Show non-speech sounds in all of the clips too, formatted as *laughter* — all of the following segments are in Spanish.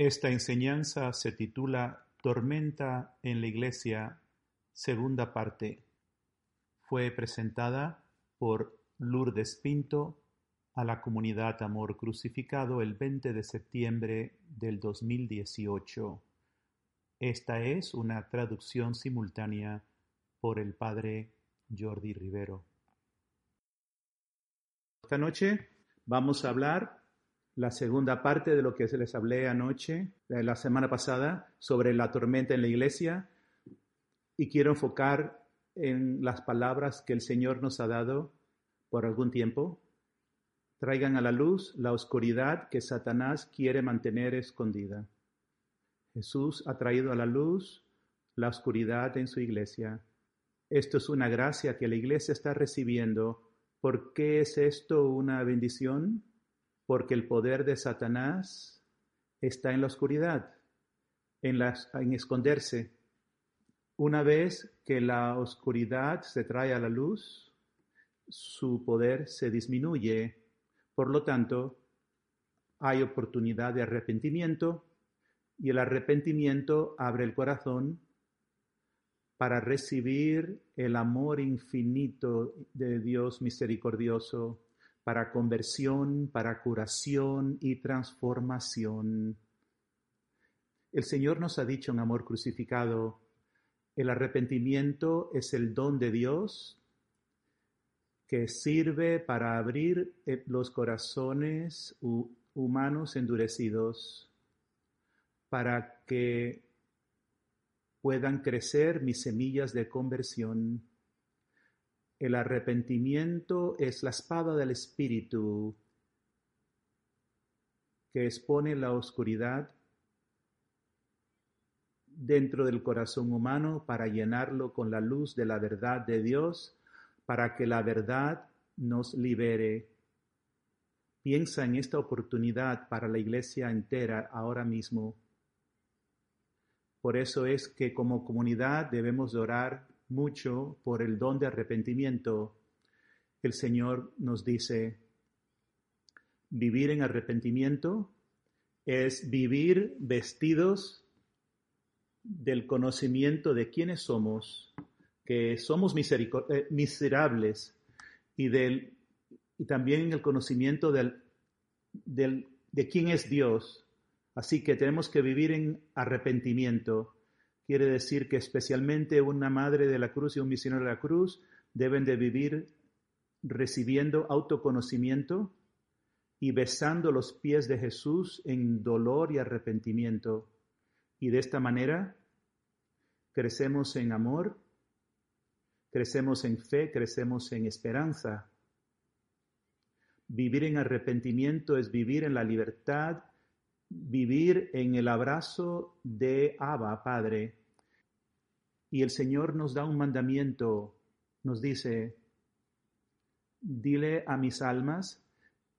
Esta enseñanza se titula Tormenta en la Iglesia, segunda parte. Fue presentada por Lourdes Pinto a la comunidad Amor Crucificado el 20 de septiembre del 2018. Esta es una traducción simultánea por el padre Jordi Rivero. Esta noche vamos a hablar la segunda parte de lo que se les hablé anoche, la semana pasada, sobre la tormenta en la iglesia. Y quiero enfocar en las palabras que el Señor nos ha dado por algún tiempo. Traigan a la luz la oscuridad que Satanás quiere mantener escondida. Jesús ha traído a la luz la oscuridad en su iglesia. Esto es una gracia que la iglesia está recibiendo. ¿Por qué es esto una bendición? Porque el poder de Satanás está en la oscuridad, en, en esconderse. Una vez que la oscuridad se trae a la luz, su poder se disminuye. Por lo tanto, hay oportunidad de arrepentimiento y el arrepentimiento abre el corazón para recibir el amor infinito de Dios misericordioso para conversión, para curación y transformación. El Señor nos ha dicho en amor crucificado, el arrepentimiento es el don de Dios que sirve para abrir eh, los corazones humanos endurecidos, para que puedan crecer mis semillas de conversión el arrepentimiento es la espada del Espíritu que expone la oscuridad dentro del corazón humano para llenarlo con la luz de la verdad de Dios, para que la verdad nos libere. Piensa en esta oportunidad para la iglesia entera ahora mismo. Por eso es que como comunidad debemos orar mucho por el don de arrepentimiento, el Señor nos dice, vivir en arrepentimiento es vivir vestidos del conocimiento de quiénes somos, que somos eh, miserables y, del, y también el conocimiento del, del, de quién es Dios. Así que tenemos que vivir en arrepentimiento quiere decir que especialmente una madre de la cruz y un misionero de la cruz deben de vivir recibiendo autoconocimiento y besando los pies de Jesús en dolor y arrepentimiento. Y de esta manera crecemos en amor, crecemos en fe, crecemos en esperanza. Vivir en arrepentimiento es vivir en la libertad, vivir en el abrazo de Abba, Padre, y el Señor nos da un mandamiento, nos dice, dile a mis almas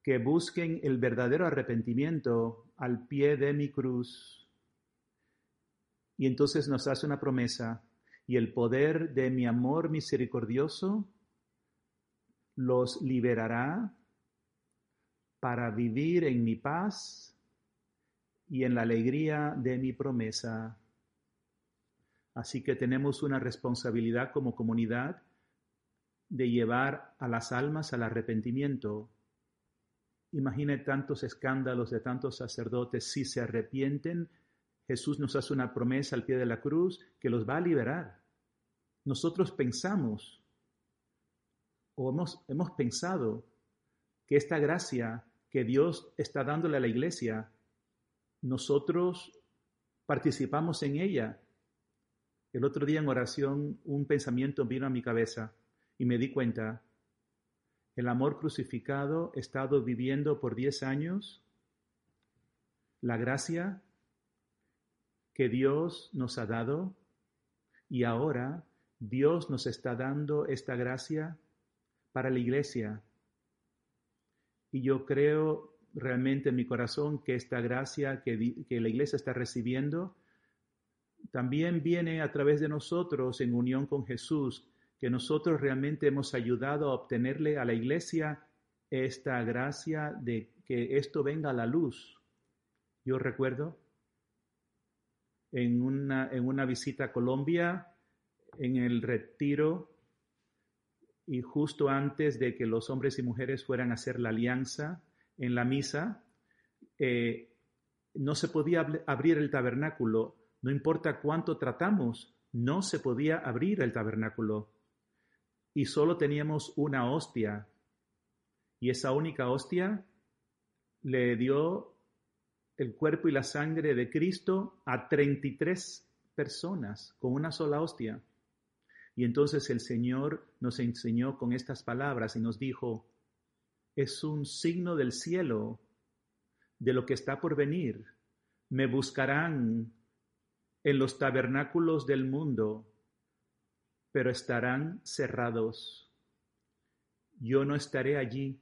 que busquen el verdadero arrepentimiento al pie de mi cruz. Y entonces nos hace una promesa, y el poder de mi amor misericordioso los liberará para vivir en mi paz y en la alegría de mi promesa. Así que tenemos una responsabilidad como comunidad de llevar a las almas al arrepentimiento. Imagine tantos escándalos de tantos sacerdotes. Si se arrepienten, Jesús nos hace una promesa al pie de la cruz que los va a liberar. Nosotros pensamos o hemos, hemos pensado que esta gracia que Dios está dándole a la iglesia, nosotros participamos en ella el otro día en oración un pensamiento vino a mi cabeza y me di cuenta, el amor crucificado estado viviendo por diez años, la gracia que Dios nos ha dado y ahora Dios nos está dando esta gracia para la iglesia. Y yo creo realmente en mi corazón que esta gracia que, que la iglesia está recibiendo también viene a través de nosotros en unión con Jesús, que nosotros realmente hemos ayudado a obtenerle a la iglesia esta gracia de que esto venga a la luz. Yo recuerdo en una, en una visita a Colombia, en el retiro, y justo antes de que los hombres y mujeres fueran a hacer la alianza en la misa, eh, no se podía abrir el tabernáculo, no importa cuánto tratamos, no se podía abrir el tabernáculo. Y solo teníamos una hostia. Y esa única hostia le dio el cuerpo y la sangre de Cristo a 33 personas con una sola hostia. Y entonces el Señor nos enseñó con estas palabras y nos dijo, es un signo del cielo, de lo que está por venir. Me buscarán en los tabernáculos del mundo, pero estarán cerrados. Yo no estaré allí.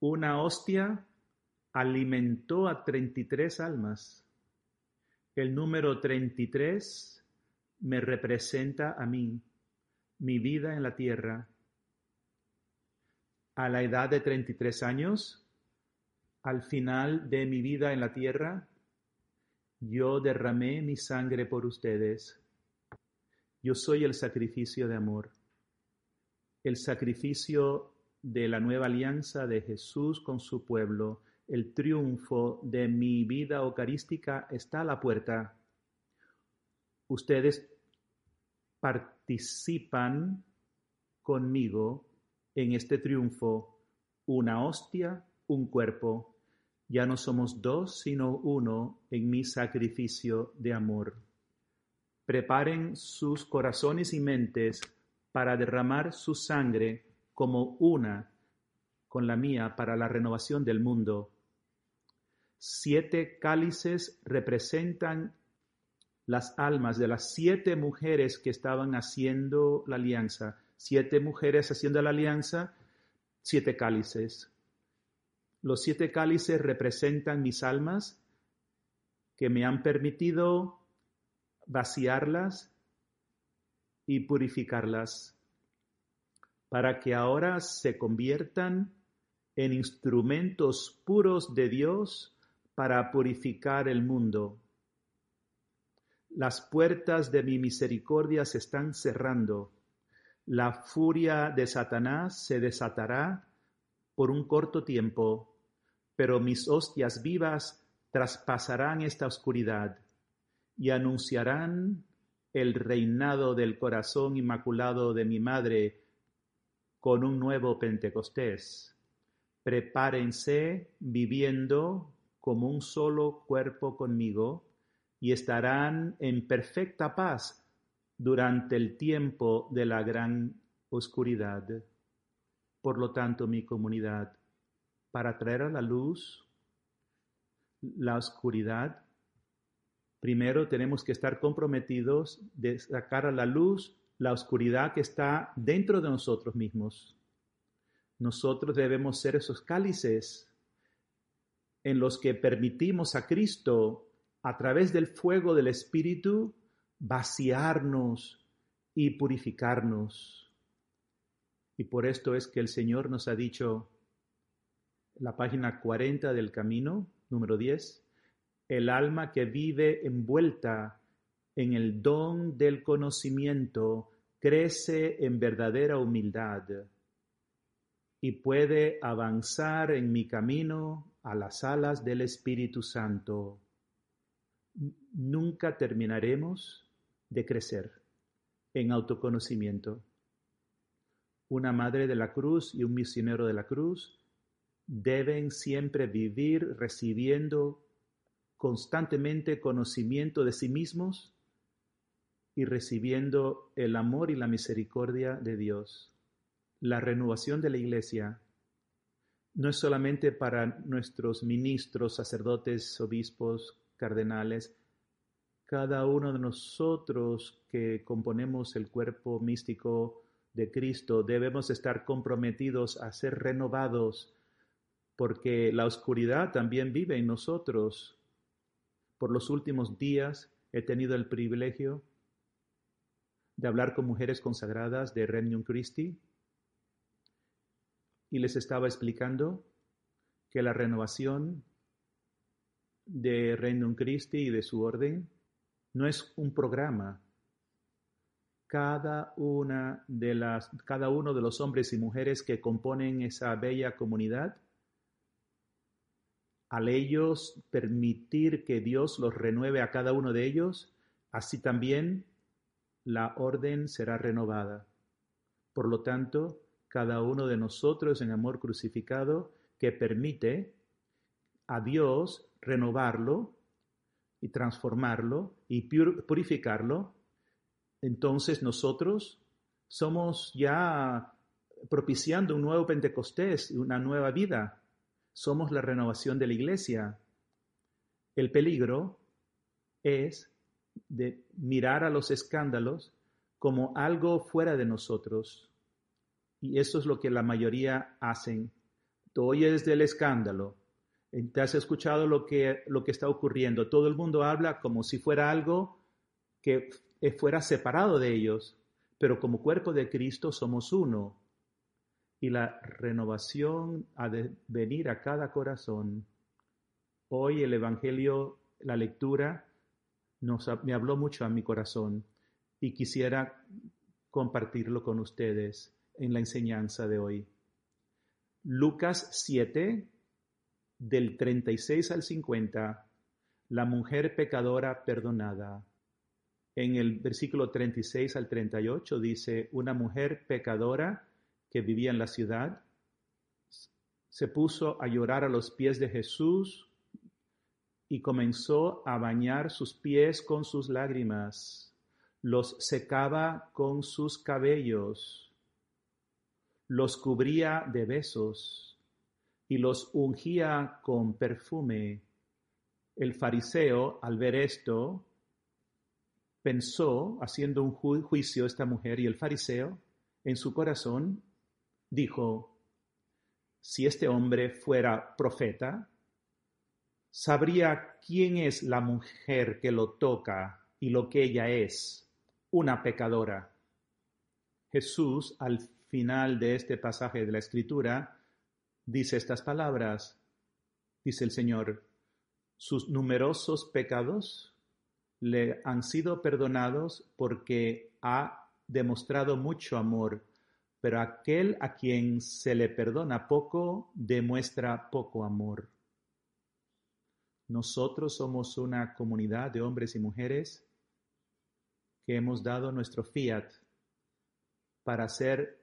Una hostia alimentó a 33 almas. El número 33 me representa a mí, mi vida en la tierra. A la edad de 33 años, al final de mi vida en la tierra, yo derramé mi sangre por ustedes. Yo soy el sacrificio de amor, el sacrificio de la nueva alianza de Jesús con su pueblo, el triunfo de mi vida eucarística está a la puerta. Ustedes participan conmigo en este triunfo, una hostia, un cuerpo. Ya no somos dos, sino uno en mi sacrificio de amor. Preparen sus corazones y mentes para derramar su sangre como una con la mía para la renovación del mundo. Siete cálices representan las almas de las siete mujeres que estaban haciendo la alianza. Siete mujeres haciendo la alianza, siete cálices. Los siete cálices representan mis almas que me han permitido vaciarlas y purificarlas para que ahora se conviertan en instrumentos puros de Dios para purificar el mundo. Las puertas de mi misericordia se están cerrando. La furia de Satanás se desatará por un corto tiempo, pero mis hostias vivas traspasarán esta oscuridad y anunciarán el reinado del corazón inmaculado de mi madre con un nuevo Pentecostés. Prepárense viviendo como un solo cuerpo conmigo y estarán en perfecta paz durante el tiempo de la gran oscuridad. Por lo tanto, mi comunidad, para traer a la luz la oscuridad, primero tenemos que estar comprometidos de sacar a la luz la oscuridad que está dentro de nosotros mismos. Nosotros debemos ser esos cálices en los que permitimos a Cristo, a través del fuego del Espíritu, vaciarnos y purificarnos. Y por esto es que el Señor nos ha dicho, la página 40 del camino, número 10, el alma que vive envuelta en el don del conocimiento crece en verdadera humildad y puede avanzar en mi camino a las alas del Espíritu Santo. Nunca terminaremos de crecer en autoconocimiento. Una madre de la cruz y un misionero de la cruz deben siempre vivir recibiendo constantemente conocimiento de sí mismos y recibiendo el amor y la misericordia de Dios. La renovación de la Iglesia no es solamente para nuestros ministros, sacerdotes, obispos, cardenales, cada uno de nosotros que componemos el cuerpo místico de Cristo debemos estar comprometidos a ser renovados, porque la oscuridad también vive en nosotros. Por los últimos días he tenido el privilegio de hablar con mujeres consagradas de Regnum Christi y les estaba explicando que la renovación de Reino Christi y de su orden no es un programa. Cada, una de las, cada uno de los hombres y mujeres que componen esa bella comunidad, al ellos permitir que Dios los renueve a cada uno de ellos, así también la orden será renovada. Por lo tanto, cada uno de nosotros en amor crucificado que permite a Dios renovarlo y transformarlo y purificarlo, entonces nosotros somos ya propiciando un nuevo Pentecostés, una nueva vida. Somos la renovación de la iglesia. El peligro es de mirar a los escándalos como algo fuera de nosotros. Y eso es lo que la mayoría hacen. Tú oyes del escándalo, te has escuchado lo que, lo que está ocurriendo. Todo el mundo habla como si fuera algo que fuera separado de ellos, pero como cuerpo de Cristo somos uno. Y la renovación ha de venir a cada corazón. Hoy el Evangelio, la lectura, me habló mucho a mi corazón y quisiera compartirlo con ustedes en la enseñanza de hoy. Lucas 7, del 36 al 50, la mujer pecadora perdonada. En el versículo 36 al 38 dice, una mujer pecadora que vivía en la ciudad se puso a llorar a los pies de Jesús y comenzó a bañar sus pies con sus lágrimas, los secaba con sus cabellos, los cubría de besos y los ungía con perfume. El fariseo, al ver esto, pensó, haciendo un juicio a esta mujer, y el fariseo, en su corazón, dijo, si este hombre fuera profeta, sabría quién es la mujer que lo toca y lo que ella es, una pecadora. Jesús, al final de este pasaje de la Escritura, dice estas palabras, dice el Señor, sus numerosos pecados le han sido perdonados porque ha demostrado mucho amor, pero aquel a quien se le perdona poco demuestra poco amor. Nosotros somos una comunidad de hombres y mujeres que hemos dado nuestro fiat para ser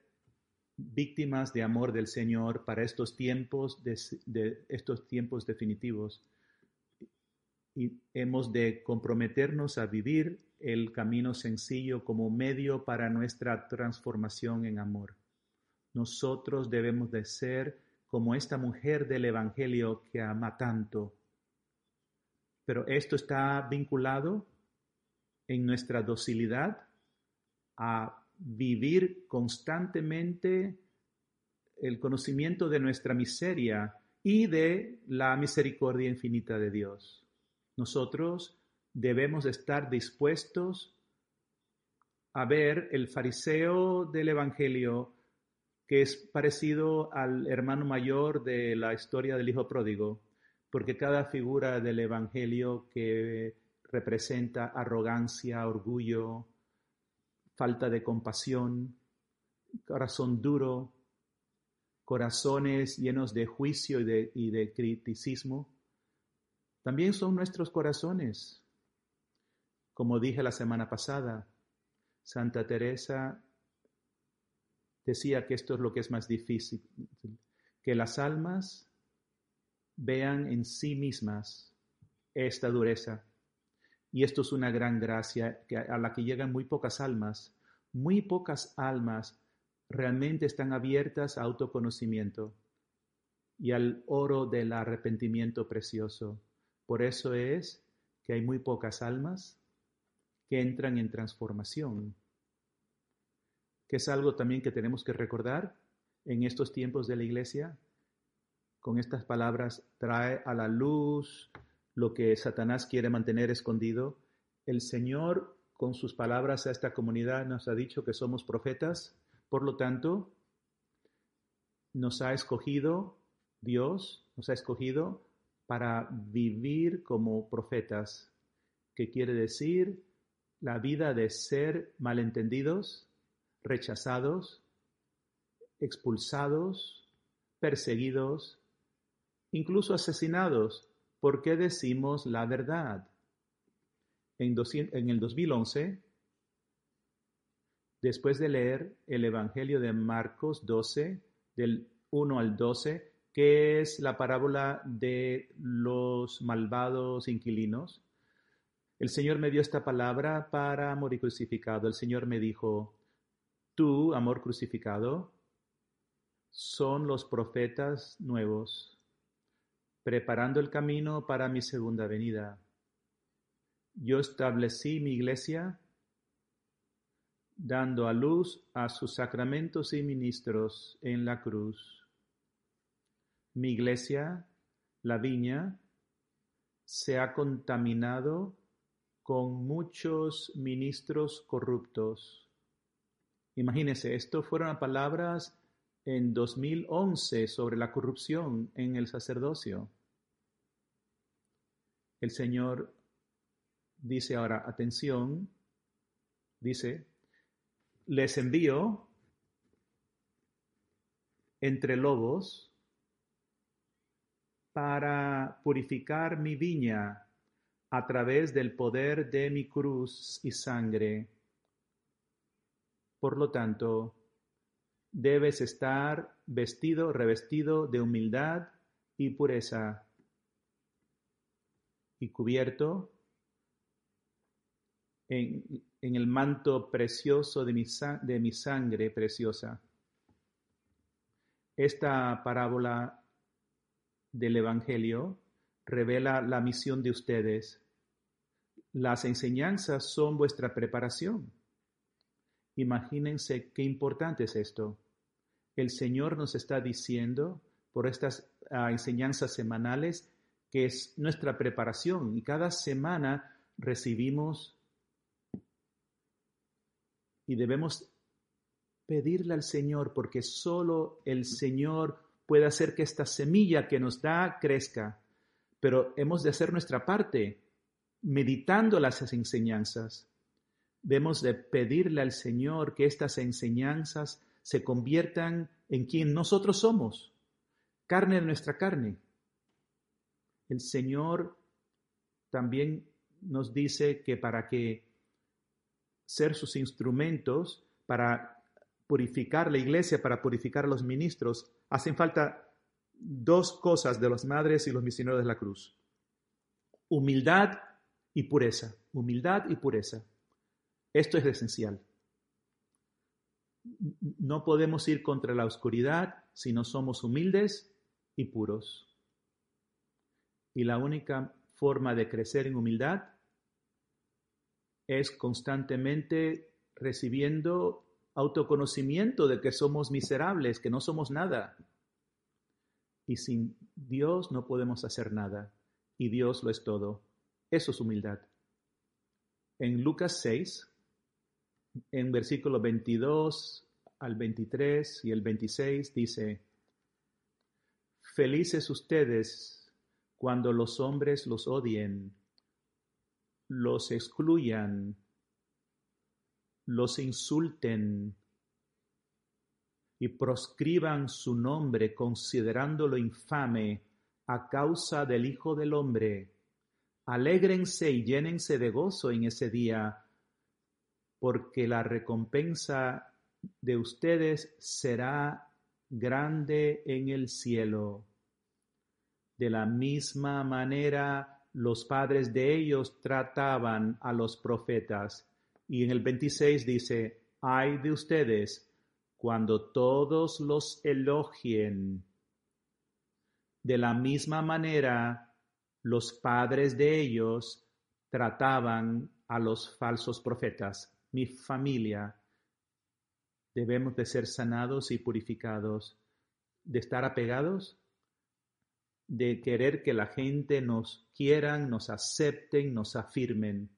víctimas de amor del Señor para estos tiempos, de, estos tiempos definitivos. Y hemos de comprometernos a vivir el camino sencillo como medio para nuestra transformación en amor. Nosotros debemos de ser como esta mujer del Evangelio que ama tanto. Pero esto está vinculado en nuestra docilidad a vivir constantemente el conocimiento de nuestra miseria y de la misericordia infinita de Dios. Nosotros debemos estar dispuestos a ver el fariseo del Evangelio que es parecido al hermano mayor de la historia del Hijo Pródigo, porque cada figura del Evangelio que representa arrogancia, orgullo, falta de compasión, corazón duro, corazones llenos de juicio y de, y de criticismo, también son nuestros corazones. Como dije la semana pasada, Santa Teresa decía que esto es lo que es más difícil, que las almas vean en sí mismas esta dureza y esto es una gran gracia a la que llegan muy pocas almas. Muy pocas almas realmente están abiertas a autoconocimiento y al oro del arrepentimiento precioso. Por eso es que hay muy pocas almas que entran en transformación, que es algo también que tenemos que recordar en estos tiempos de la iglesia. Con estas palabras trae a la luz lo que Satanás quiere mantener escondido. El Señor, con sus palabras a esta comunidad, nos ha dicho que somos profetas, por lo tanto, nos ha escogido Dios, nos ha escogido para vivir como profetas, que quiere decir la vida de ser malentendidos, rechazados, expulsados, perseguidos, incluso asesinados, porque decimos la verdad. En, en el 2011, después de leer el Evangelio de Marcos 12, del 1 al 12, que es la parábola de los malvados inquilinos, el Señor me dio esta palabra para amor y crucificado. El Señor me dijo, tú, amor crucificado, son los profetas nuevos, preparando el camino para mi segunda venida. Yo establecí mi iglesia dando a luz a sus sacramentos y ministros en la cruz. Mi iglesia, la viña, se ha contaminado con muchos ministros corruptos. Imagínense, esto fueron palabras en 2011 sobre la corrupción en el sacerdocio. El Señor dice ahora, atención, dice, les envío entre lobos para purificar mi viña a través del poder de mi cruz y sangre. Por lo tanto, debes estar vestido, revestido de humildad y pureza, y cubierto en, el manto precioso de mi, de mi sangre preciosa. Esta parábola del Evangelio revela la misión de ustedes. Las enseñanzas son vuestra preparación. Imagínense qué importante es esto. El Señor nos está diciendo por estas ah, enseñanzas semanales que es nuestra preparación y cada semana recibimos y debemos pedirle al Señor porque solo el Señor puede hacer que esta semilla que nos da crezca, pero hemos de hacer nuestra parte meditando las enseñanzas. Debemos de pedirle al Señor que estas enseñanzas se conviertan en quien nosotros somos, carne de nuestra carne. El Señor también nos dice que para que ser sus instrumentos para purificar la iglesia, para purificar a los ministros, hacen falta dos cosas de las madres y los misioneros de la cruz. Humildad y pureza. Humildad y pureza. Esto es esencial. No podemos ir contra la oscuridad si no somos humildes y puros. Y la única forma de crecer en humildad es constantemente recibiendo autoconocimiento de que somos miserables, que no somos nada. Y sin Dios no podemos hacer nada. Y Dios lo es todo. Eso es humildad. En Lucas 6, en versículo 22 al 23 y el 26 dice, Felices ustedes cuando los hombres los odien los excluyan, los insulten y proscriban su nombre considerándolo infame a causa del Hijo del Hombre. Alégrense y llénense de gozo en ese día, porque la recompensa de ustedes será grande en el cielo. De la misma manera los padres de ellos trataban a los profetas. Y en el 26 dice, ay de ustedes cuando todos los elogien. De la misma manera, los padres de ellos trataban a los falsos profetas. Mi familia, debemos de ser sanados y purificados, de estar apegados de querer que la gente nos quieran, nos acepten, nos afirmen.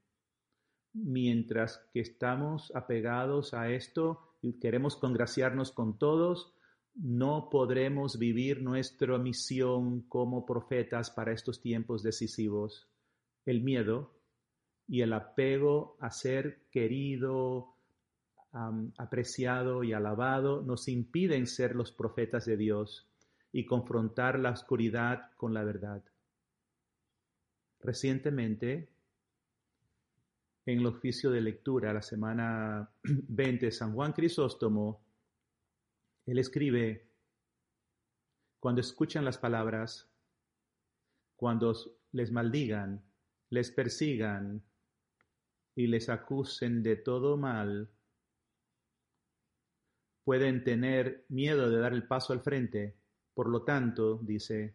Mientras que estamos apegados a esto y queremos congraciarnos con todos, no podremos vivir nuestra misión como profetas para estos tiempos decisivos. El miedo y el apego a ser querido, apreciado y alabado nos impiden ser los profetas de Dios y confrontar la oscuridad con la verdad. Recientemente, en el oficio de lectura, la semana 20, San Juan Crisóstomo él escribe, cuando escuchan las palabras, cuando les maldigan, les persigan y les acusen de todo mal, pueden tener miedo de dar el paso al frente. Por lo tanto, dice,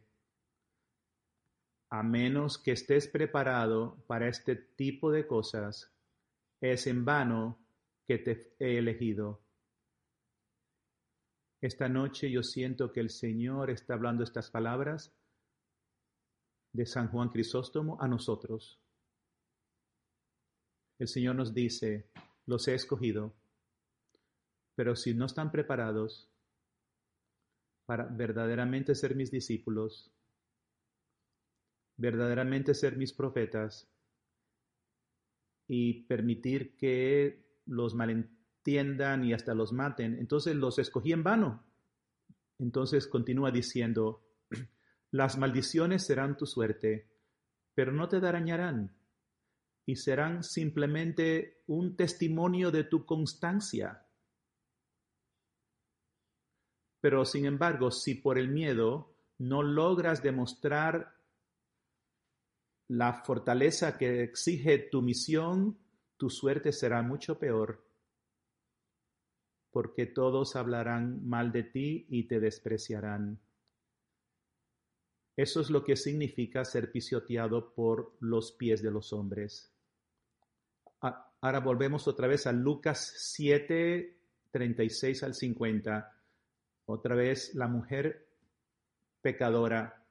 a menos que estés preparado para este tipo de cosas, es en vano que te he elegido. Esta noche yo siento que el Señor está hablando estas palabras de San Juan Crisóstomo a nosotros. El Señor nos dice, los he escogido, pero si no están preparados para verdaderamente ser mis discípulos, verdaderamente ser mis profetas y permitir que los malentendidos tiendan y hasta los maten. Entonces los escogí en vano. Entonces continúa diciendo, *clears throat* las maldiciones serán tu suerte, pero no te dañarán y serán simplemente un testimonio de tu constancia. Pero sin embargo, si por el miedo no logras demostrar la fortaleza que exige tu misión, tu suerte será mucho peor porque todos hablarán mal de ti y te despreciarán. Eso es lo que significa ser pisoteado por los pies de los hombres. Ahora volvemos otra vez a Lucas 7, 36 al 50. Otra vez la mujer pecadora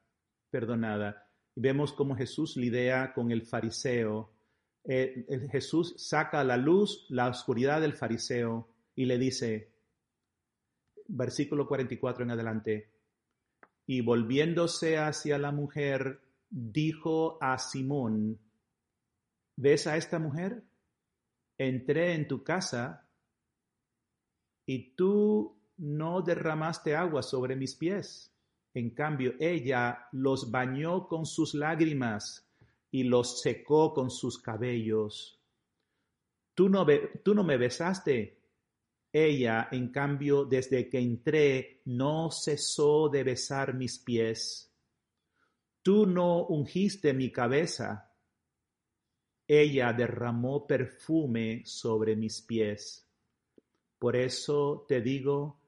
perdonada. Y vemos cómo Jesús lidia con el fariseo. Eh, Jesús saca a la luz la oscuridad del fariseo y le dice, versículo 44 en adelante, y volviéndose hacia la mujer, dijo a Simón, ¿ves a esta mujer? Entré en tu casa y tú no derramaste agua sobre mis pies. En cambio, ella los bañó con sus lágrimas y los secó con sus cabellos. Tú no, tú no me besaste, ella, en cambio, desde que entré, no cesó de besar mis pies. Tú no ungiste mi cabeza. Ella derramó perfume sobre mis pies. Por eso te digo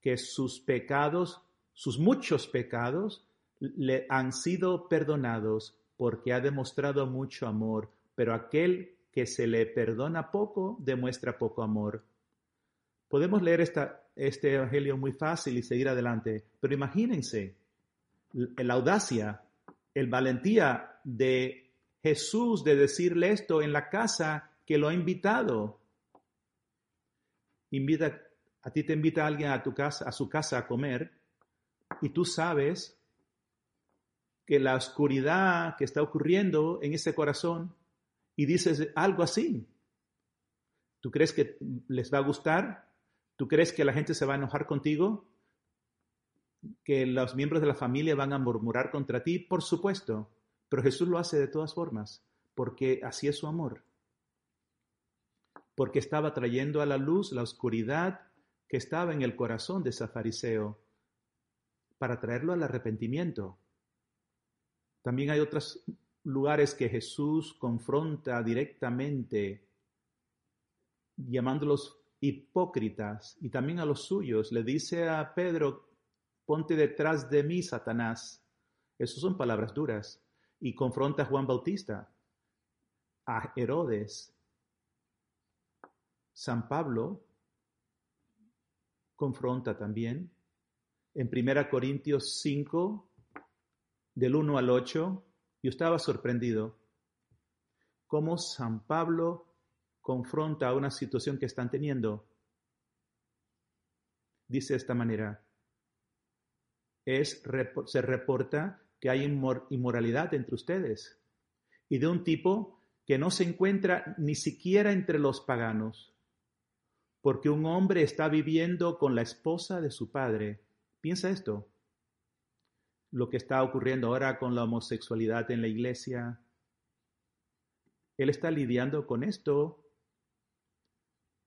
que sus pecados, sus muchos pecados, le han sido perdonados porque ha demostrado mucho amor, pero aquel que se le perdona poco demuestra poco amor. Podemos leer esta, este Evangelio muy fácil y seguir adelante, pero imagínense la audacia, el valentía de Jesús de decirle esto en la casa que lo ha invitado. Invita, a ti te invita alguien a tu casa, a su casa a comer, y tú sabes que la oscuridad que está ocurriendo en ese corazón y dices algo así. ¿Tú crees que les va a gustar? ¿Tú crees que la gente se va a enojar contigo? ¿Que los miembros de la familia van a murmurar contra ti? Por supuesto, pero Jesús lo hace de todas formas, porque así es su amor. Porque estaba trayendo a la luz la oscuridad que estaba en el corazón de ese fariseo, para traerlo al arrepentimiento. También hay otros lugares que Jesús confronta directamente, llamándolos hipócritas y también a los suyos. Le dice a Pedro, ponte detrás de mí, Satanás. Esas son palabras duras. Y confronta a Juan Bautista, a Herodes. San Pablo confronta también en 1 Corintios 5, del 1 al 8, yo estaba sorprendido cómo San Pablo confronta una situación que están teniendo. Dice de esta manera, es, se reporta que hay inmoralidad entre ustedes y de un tipo que no se encuentra ni siquiera entre los paganos, porque un hombre está viviendo con la esposa de su padre. Piensa esto, lo que está ocurriendo ahora con la homosexualidad en la iglesia. Él está lidiando con esto.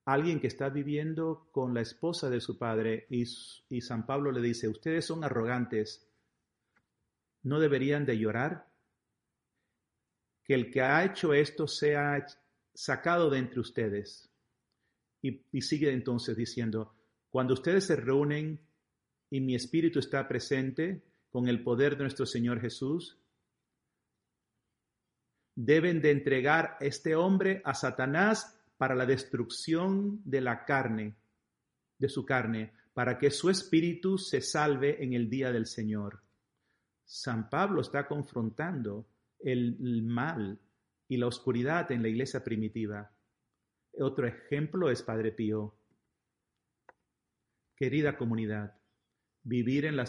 Alguien que está viviendo con la esposa de su padre y, San Pablo le dice, ustedes son arrogantes, ¿no deberían de llorar? Que el que ha hecho esto sea sacado de entre ustedes. Y, y sigue entonces diciendo, cuando ustedes se reúnen y mi espíritu está presente con el poder de nuestro Señor Jesús, deben de entregar este hombre a Satanás para la destrucción de la carne, de su carne, para que su espíritu se salve en el día del Señor. San Pablo está confrontando el mal y la oscuridad en la iglesia primitiva. Otro ejemplo es Padre Pío. Querida comunidad, vivir en,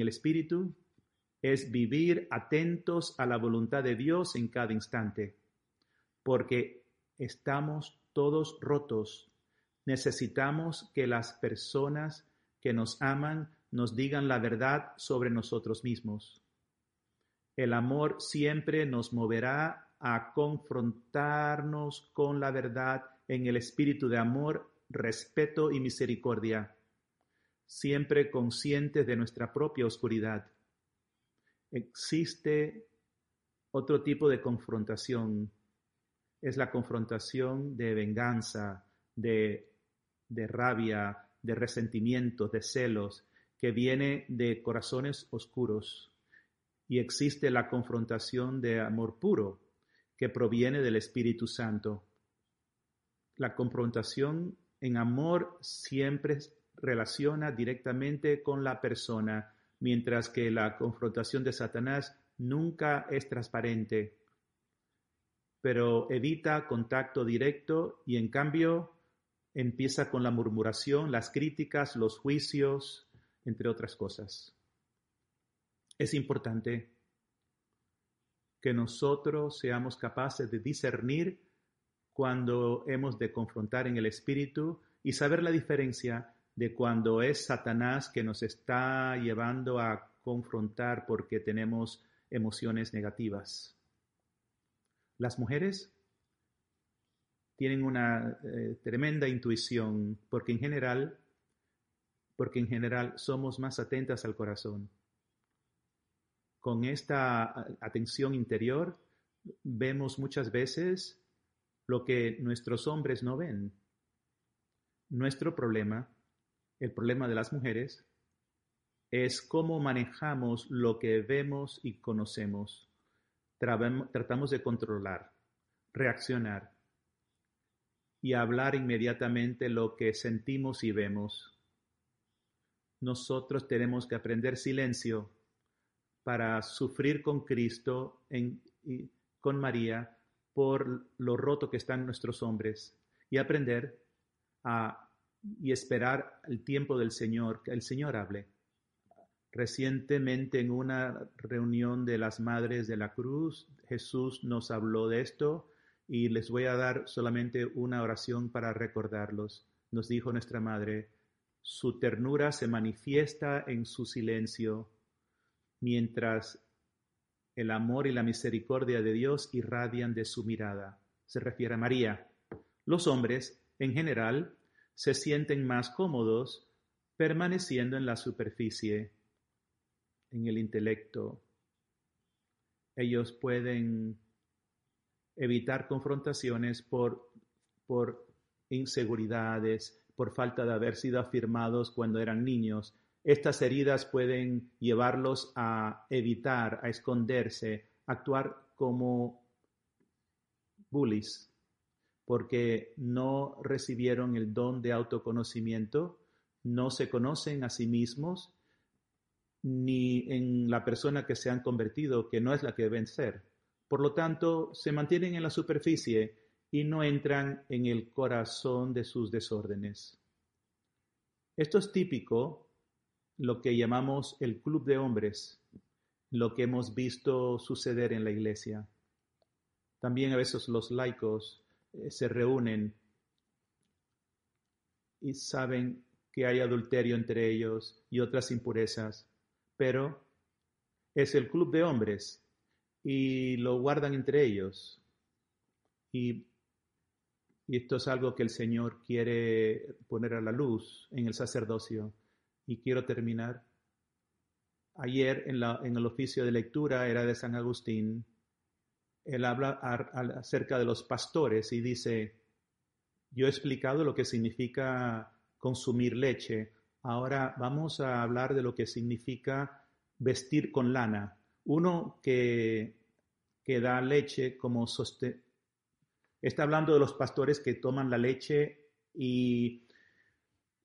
el Espíritu es vivir atentos a la voluntad de Dios en cada instante, porque estamos todos rotos. Necesitamos que las personas que nos aman nos digan la verdad sobre nosotros mismos. El amor siempre nos moverá a confrontarnos con la verdad en el espíritu de amor, respeto y misericordia, siempre conscientes de nuestra propia oscuridad. Existe otro tipo de confrontación, es la confrontación de venganza, de, de rabia, de resentimiento, de celos, que viene de corazones oscuros y existe la confrontación de amor puro que proviene del Espíritu Santo. La confrontación en amor siempre relaciona directamente con la persona, mientras que la confrontación de Satanás nunca es transparente, pero evita contacto directo y en cambio empieza con la murmuración, las críticas, los juicios, entre otras cosas es importante que nosotros seamos capaces de discernir cuando hemos de confrontar en el espíritu y saber la diferencia de cuando es Satanás que nos está llevando a confrontar porque tenemos emociones negativas. Las mujeres tienen una eh, tremenda intuición porque en general porque en general somos más atentas al corazón con esta atención interior vemos muchas veces lo que nuestros hombres no ven. Nuestro problema, el problema de las mujeres, es cómo manejamos lo que vemos y conocemos. Tratamos de controlar, reaccionar y hablar inmediatamente lo que sentimos y vemos. Nosotros tenemos que aprender silencio para sufrir con Cristo y con María por lo roto que están nuestros hombres y aprender a y esperar el tiempo del Señor, que el Señor hable. Recientemente en una reunión de las Madres de la Cruz, Jesús nos habló de esto y les voy a dar solamente una oración para recordarlos. Nos dijo nuestra Madre, su ternura se manifiesta en su silencio mientras el amor y la misericordia de Dios irradian de su mirada. Se refiere a María. Los hombres, en general, se sienten más cómodos permaneciendo en la superficie, en el intelecto. Ellos pueden evitar confrontaciones por, por inseguridades, por falta de haber sido afirmados cuando eran niños, estas heridas pueden llevarlos a evitar, a esconderse, a actuar como bullies, porque no recibieron el don de autoconocimiento, no se conocen a sí mismos, ni en la persona que se han convertido, que no es la que deben ser. Por lo tanto, se mantienen en la superficie y no entran en el corazón de sus desórdenes. Esto es típico lo que llamamos el club de hombres, lo que hemos visto suceder en la iglesia. También a veces los laicos eh, se reúnen y saben que hay adulterio entre ellos y otras impurezas, pero es el club de hombres y lo guardan entre ellos. Y, esto es algo que el Señor quiere poner a la luz en el sacerdocio y quiero terminar. Ayer en, la, en el oficio de lectura era de San Agustín. Él habla acerca de los pastores y dice, yo he explicado lo que significa consumir leche. Ahora vamos a hablar de lo que significa vestir con lana. Uno que, que da leche como sostén. Está hablando de los pastores que toman la leche y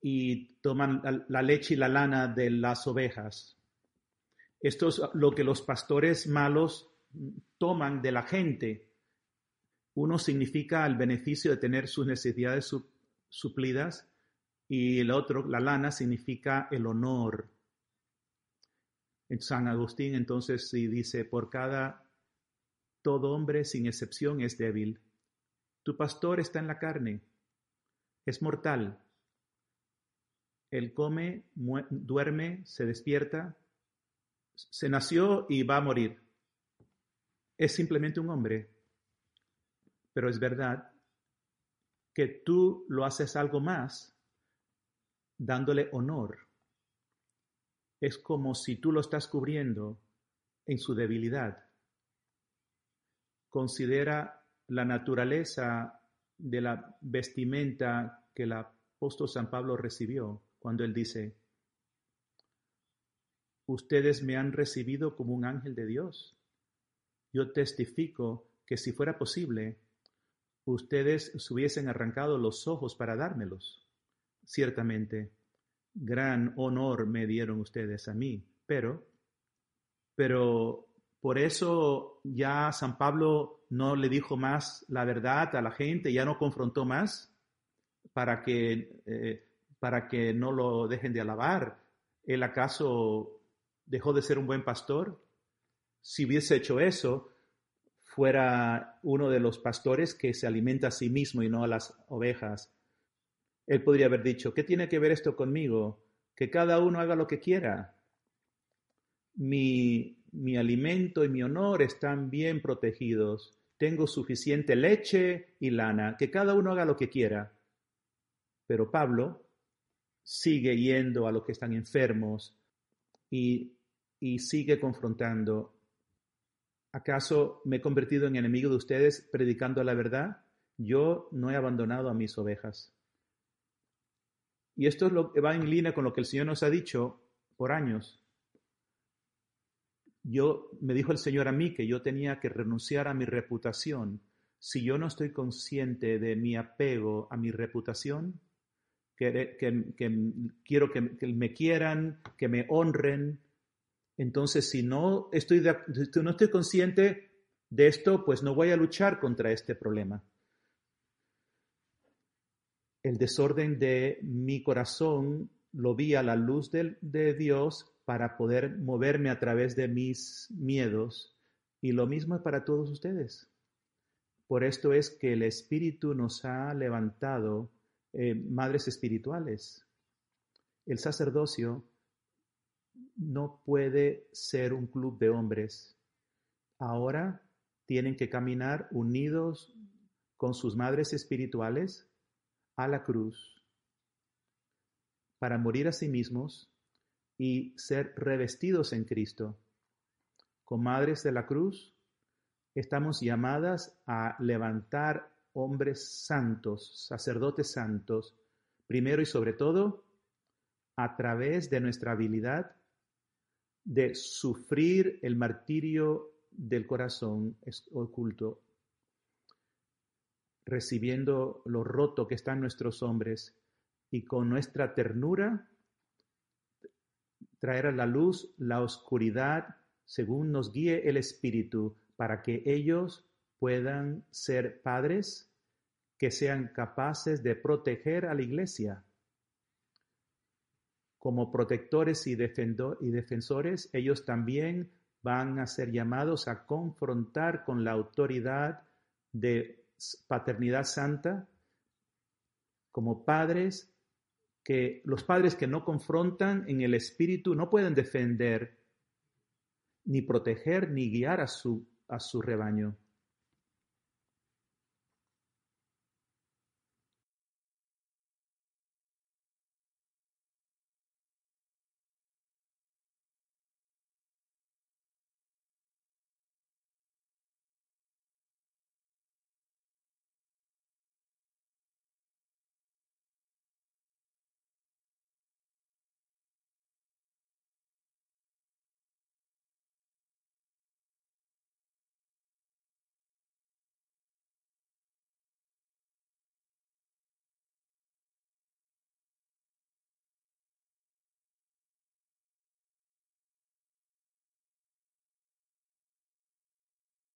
y toman la leche y la lana de las ovejas. Esto es lo que los pastores malos toman de la gente. Uno significa el beneficio de tener sus necesidades suplidas y el otro, la lana, significa el honor. San Agustín entonces sí dice, por cada, todo hombre sin excepción es débil. Tu pastor está en la carne, es mortal, él come, duerme, se despierta, se nació y va a morir. Es simplemente un hombre. Pero es verdad que tú lo haces algo más dándole honor. Es como si tú lo estás cubriendo en su debilidad. Considera la naturaleza de la vestimenta que el apóstol San Pablo recibió cuando Él dice, ustedes me han recibido como un ángel de Dios. Yo testifico que si fuera posible, ustedes se hubiesen arrancado los ojos para dármelos. Ciertamente, gran honor me dieron ustedes a mí, pero, pero por eso ya San Pablo no le dijo más la verdad a la gente, ya no confrontó más, para que eh, para que no lo dejen de alabar. ¿Él acaso dejó de ser un buen pastor? Si hubiese hecho eso, fuera uno de los pastores que se alimenta a sí mismo y no a las ovejas. Él podría haber dicho, ¿qué tiene que ver esto conmigo? Que cada uno haga lo que quiera. Mi, mi alimento y mi honor están bien protegidos. Tengo suficiente leche y lana. Que cada uno haga lo que quiera. Pero Pablo sigue yendo a los que están enfermos y, sigue confrontando. ¿Acaso me he convertido en enemigo de ustedes predicando la verdad? Yo no he abandonado a mis ovejas. Y esto es lo que va en línea con lo que el Señor nos ha dicho por años. Yo me dijo el Señor a mí que yo tenía que renunciar a mi reputación. Si yo no estoy consciente de mi apego a mi reputación, que, quiero que, me quieran, que me honren. Entonces, si no estoy, no estoy consciente de esto, pues no voy a luchar contra este problema. El desorden de mi corazón lo vi a la luz de, Dios para poder moverme a través de mis miedos. Y lo mismo es para todos ustedes. Por esto es que el Espíritu nos ha levantado eh, madres espirituales. El sacerdocio no puede ser un club de hombres. Ahora tienen que caminar unidos con sus madres espirituales a la cruz para morir a sí mismos y ser revestidos en Cristo. Con madres de la cruz estamos llamadas a levantar hombres santos, sacerdotes santos, primero y sobre todo, a través de nuestra habilidad de sufrir el martirio del corazón oculto, recibiendo lo roto que está en nuestros hombres y con nuestra ternura traer a la luz la oscuridad según nos guíe el Espíritu, para que ellos puedan ser padres que sean capaces de proteger a la iglesia. como protectores y, y defensores, ellos también van a ser llamados a confrontar con la autoridad de paternidad santa como padres que los padres que no confrontan en el espíritu no pueden defender ni proteger ni guiar a su, a su rebaño.